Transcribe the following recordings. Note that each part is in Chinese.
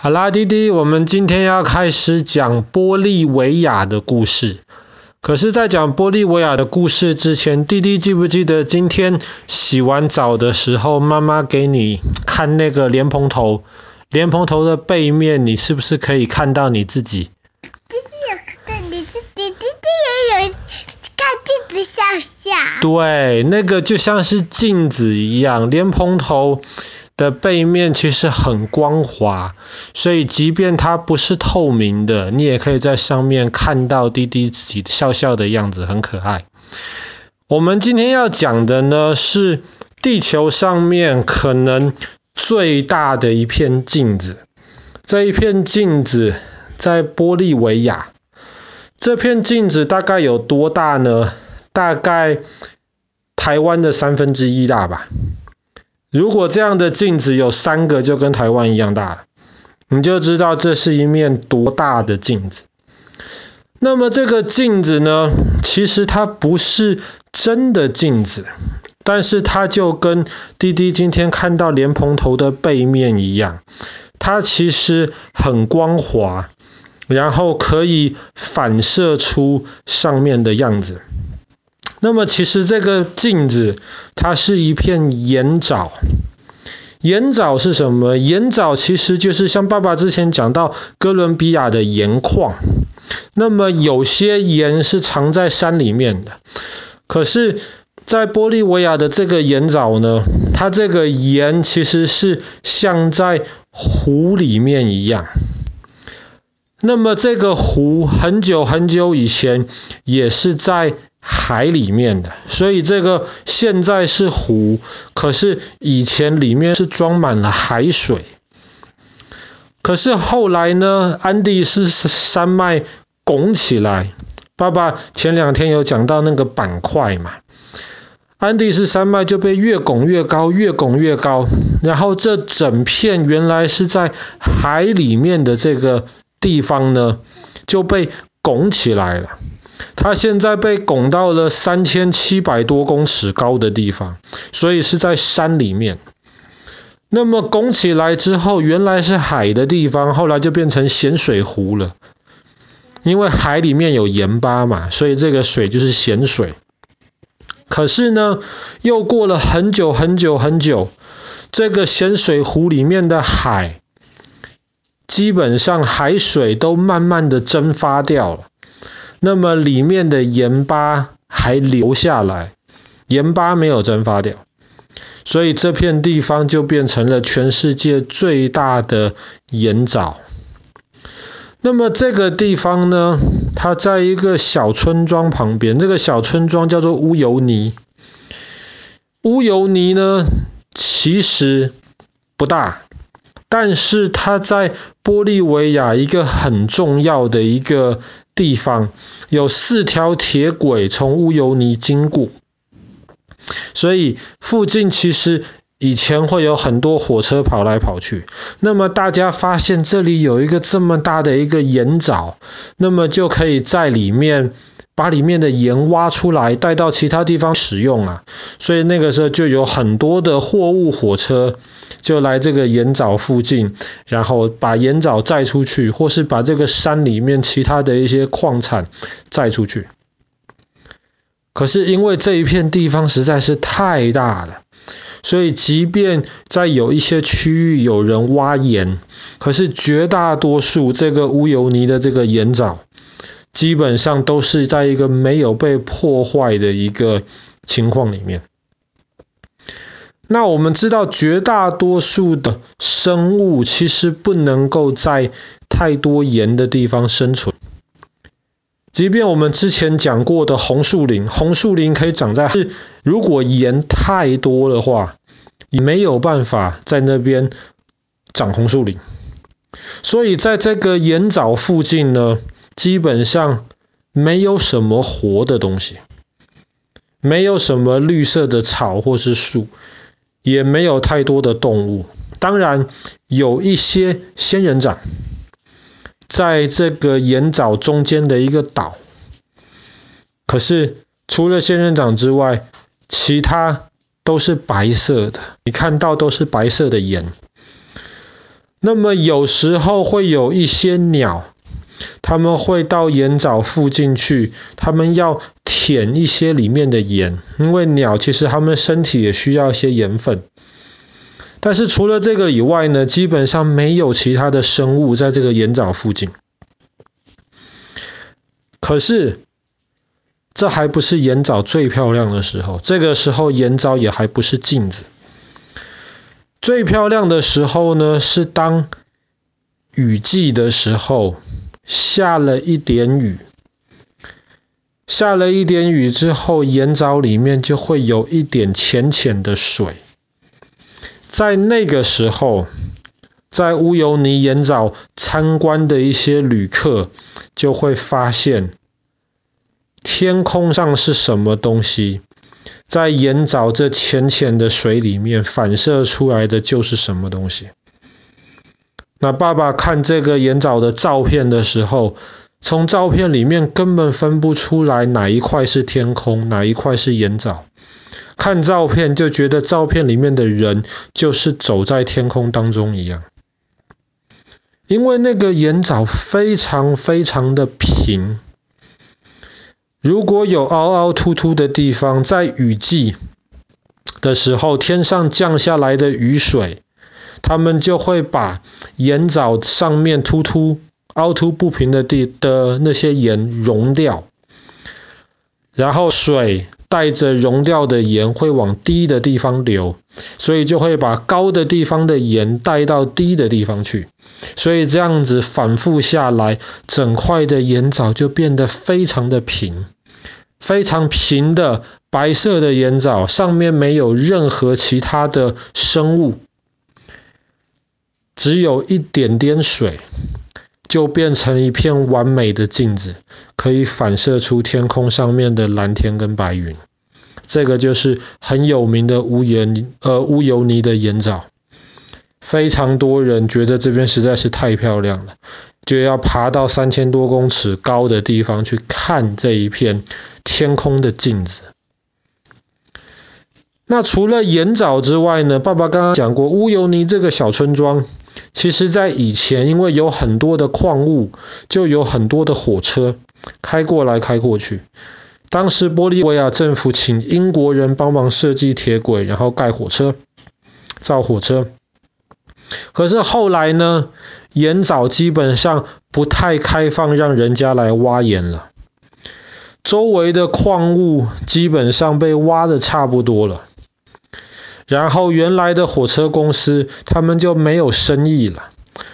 好啦，弟弟，我们今天要开始讲玻利维亚的故事。可是，在讲玻利维亚的故事之前，弟弟记不记得今天洗完澡的时候，妈妈给你看那个莲蓬头？莲蓬头的背面，你是不是可以看到你自己？弟弟有看到你自己，弟弟也有看镜子。对，那个就像是镜子一样，莲蓬头。的背面其实很光滑，所以即便它不是透明的，你也可以在上面看到滴滴自己笑笑的样子，很可爱。我们今天要讲的呢，是地球上面可能最大的一片镜子。这一片镜子在玻利维亚。这片镜子大概有多大呢？大概台湾的三分之一大吧。如果这样的镜子有三个，就跟台湾一样大，你就知道这是一面多大的镜子。那么这个镜子呢，其实它不是真的镜子，但是它就跟滴滴今天看到莲蓬头的背面一样，它其实很光滑，然后可以反射出上面的样子。那么其实这个镜子，它是一片盐沼。盐沼是什么？盐沼其实就是像爸爸之前讲到哥伦比亚的盐矿。那么有些盐是藏在山里面的，可是，在玻利维亚的这个盐沼呢，它这个盐其实是像在湖里面一样。那么这个湖很久很久以前也是在海里面的，所以这个现在是湖，可是以前里面是装满了海水。可是后来呢，安第斯山脉拱起来，爸爸前两天有讲到那个板块嘛，安第斯山脉就被越拱越高，越拱越高，然后这整片原来是在海里面的这个。地方呢就被拱起来了，它现在被拱到了三千七百多公尺高的地方，所以是在山里面。那么拱起来之后，原来是海的地方，后来就变成咸水湖了，因为海里面有盐巴嘛，所以这个水就是咸水。可是呢，又过了很久很久很久，这个咸水湖里面的海。基本上海水都慢慢的蒸发掉了，那么里面的盐巴还留下来，盐巴没有蒸发掉，所以这片地方就变成了全世界最大的盐沼。那么这个地方呢，它在一个小村庄旁边，这个小村庄叫做乌尤尼。乌尤尼呢，其实不大。但是它在玻利维亚一个很重要的一个地方，有四条铁轨从乌尤尼经过，所以附近其实以前会有很多火车跑来跑去。那么大家发现这里有一个这么大的一个盐沼，那么就可以在里面把里面的盐挖出来带到其他地方使用啊。所以那个时候就有很多的货物火车。就来这个盐沼附近，然后把盐沼载出去，或是把这个山里面其他的一些矿产载出去。可是因为这一片地方实在是太大了，所以即便在有一些区域有人挖盐，可是绝大多数这个乌尤尼的这个盐沼，基本上都是在一个没有被破坏的一个情况里面。那我们知道，绝大多数的生物其实不能够在太多盐的地方生存。即便我们之前讲过的红树林，红树林可以长在，如果盐太多的话，也没有办法在那边长红树林。所以在这个盐沼附近呢，基本上没有什么活的东西，没有什么绿色的草或是树。也没有太多的动物，当然有一些仙人掌，在这个盐沼中间的一个岛。可是除了仙人掌之外，其他都是白色的，你看到都是白色的盐。那么有时候会有一些鸟，他们会到盐沼附近去，他们要舔一些里面的盐，因为鸟其实它们身体也需要一些盐分。但是除了这个以外呢，基本上没有其他的生物在这个盐沼附近。可是，这还不是盐沼最漂亮的时候，这个时候盐沼也还不是镜子。最漂亮的时候呢，是当雨季的时候，下了一点雨，下了一点雨之后，盐沼里面就会有一点浅浅的水。在那个时候，在乌尤尼盐沼参观的一些旅客就会发现，天空上是什么东西，在盐沼这浅浅的水里面反射出来的就是什么东西。那爸爸看这个盐沼的照片的时候，从照片里面根本分不出来哪一块是天空，哪一块是盐沼。看照片就觉得照片里面的人就是走在天空当中一样，因为那个盐沼非常非常的平，如果有凹凹凸凸的地方，在雨季的时候，天上降下来的雨水，他们就会把盐藻上面凸凸凹凸不平的地的那些盐溶掉，然后水。带着溶掉的盐会往低的地方流，所以就会把高的地方的盐带到低的地方去，所以这样子反复下来，整块的盐藻就变得非常的平，非常平的白色的盐藻，上面没有任何其他的生物，只有一点点水，就变成一片完美的镜子。可以反射出天空上面的蓝天跟白云，这个就是很有名的乌盐呃乌尤尼的盐沼，非常多人觉得这边实在是太漂亮了，就要爬到三千多公尺高的地方去看这一片天空的镜子。那除了盐沼之外呢，爸爸刚刚讲过乌尤尼这个小村庄，其实在以前因为有很多的矿物，就有很多的火车。开过来，开过去。当时玻利维亚政府请英国人帮忙设计铁轨，然后盖火车、造火车。可是后来呢，盐沼基本上不太开放，让人家来挖盐了。周围的矿物基本上被挖的差不多了。然后原来的火车公司他们就没有生意了，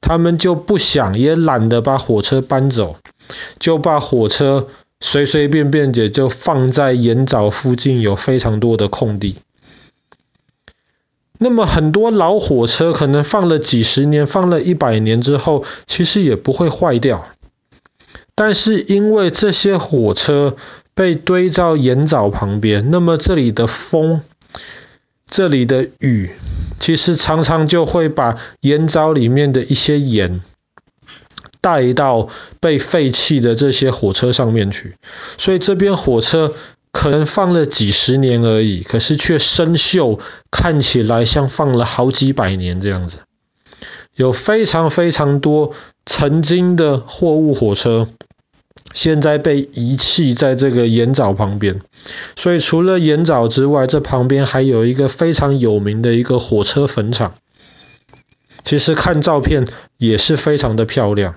他们就不想也懒得把火车搬走。就把火车随随便便的就放在盐沼附近，有非常多的空地。那么很多老火车可能放了几十年，放了一百年之后，其实也不会坏掉。但是因为这些火车被堆在盐沼旁边，那么这里的风、这里的雨，其实常常就会把盐沼里面的一些盐。带到被废弃的这些火车上面去，所以这边火车可能放了几十年而已，可是却生锈，看起来像放了好几百年这样子。有非常非常多曾经的货物火车，现在被遗弃在这个盐沼旁边。所以除了盐沼之外，这旁边还有一个非常有名的一个火车坟场。其实看照片也是非常的漂亮。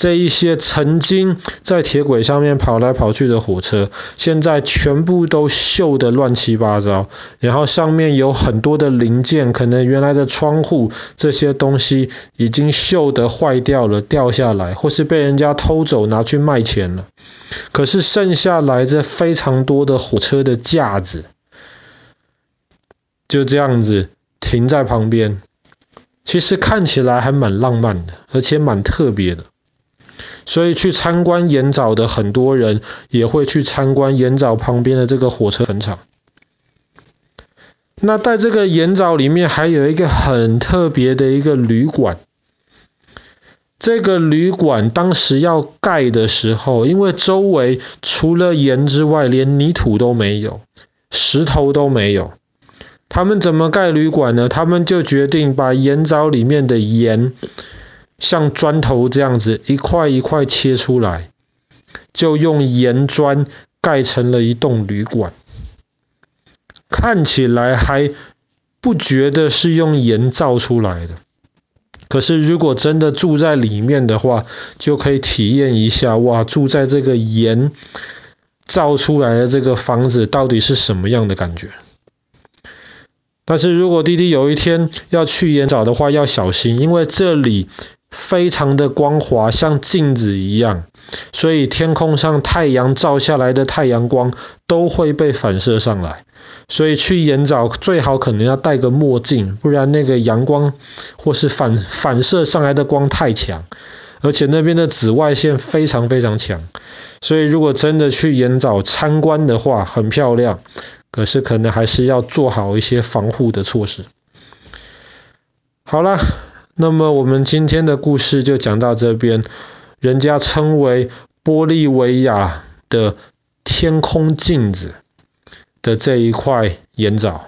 这一些曾经在铁轨上面跑来跑去的火车，现在全部都锈得乱七八糟，然后上面有很多的零件，可能原来的窗户这些东西已经锈得坏掉了，掉下来，或是被人家偷走拿去卖钱了。可是剩下来这非常多的火车的架子，就这样子停在旁边。其实看起来还蛮浪漫的，而且蛮特别的。所以去参观盐沼的很多人也会去参观盐沼旁边的这个火车坟场。那在这个盐沼里面还有一个很特别的一个旅馆。这个旅馆当时要盖的时候，因为周围除了盐之外，连泥土都没有，石头都没有。他们怎么盖旅馆呢？他们就决定把盐沼里面的盐像砖头这样子一块一块切出来，就用盐砖盖成了一栋旅馆。看起来还不觉得是用盐造出来的，可是如果真的住在里面的话，就可以体验一下，哇，住在这个盐造出来的这个房子到底是什么样的感觉。但是如果弟弟有一天要去盐沼的话，要小心，因为这里非常的光滑，像镜子一样，所以天空上太阳照下来的太阳光都会被反射上来。所以去盐沼最好可能要戴个墨镜，不然那个阳光或是反反射上来的光太强，而且那边的紫外线非常非常强。所以如果真的去盐沼参观的话，很漂亮。可是可能还是要做好一些防护的措施。好了，那么我们今天的故事就讲到这边。人家称为玻利维亚的天空镜子的这一块盐沼。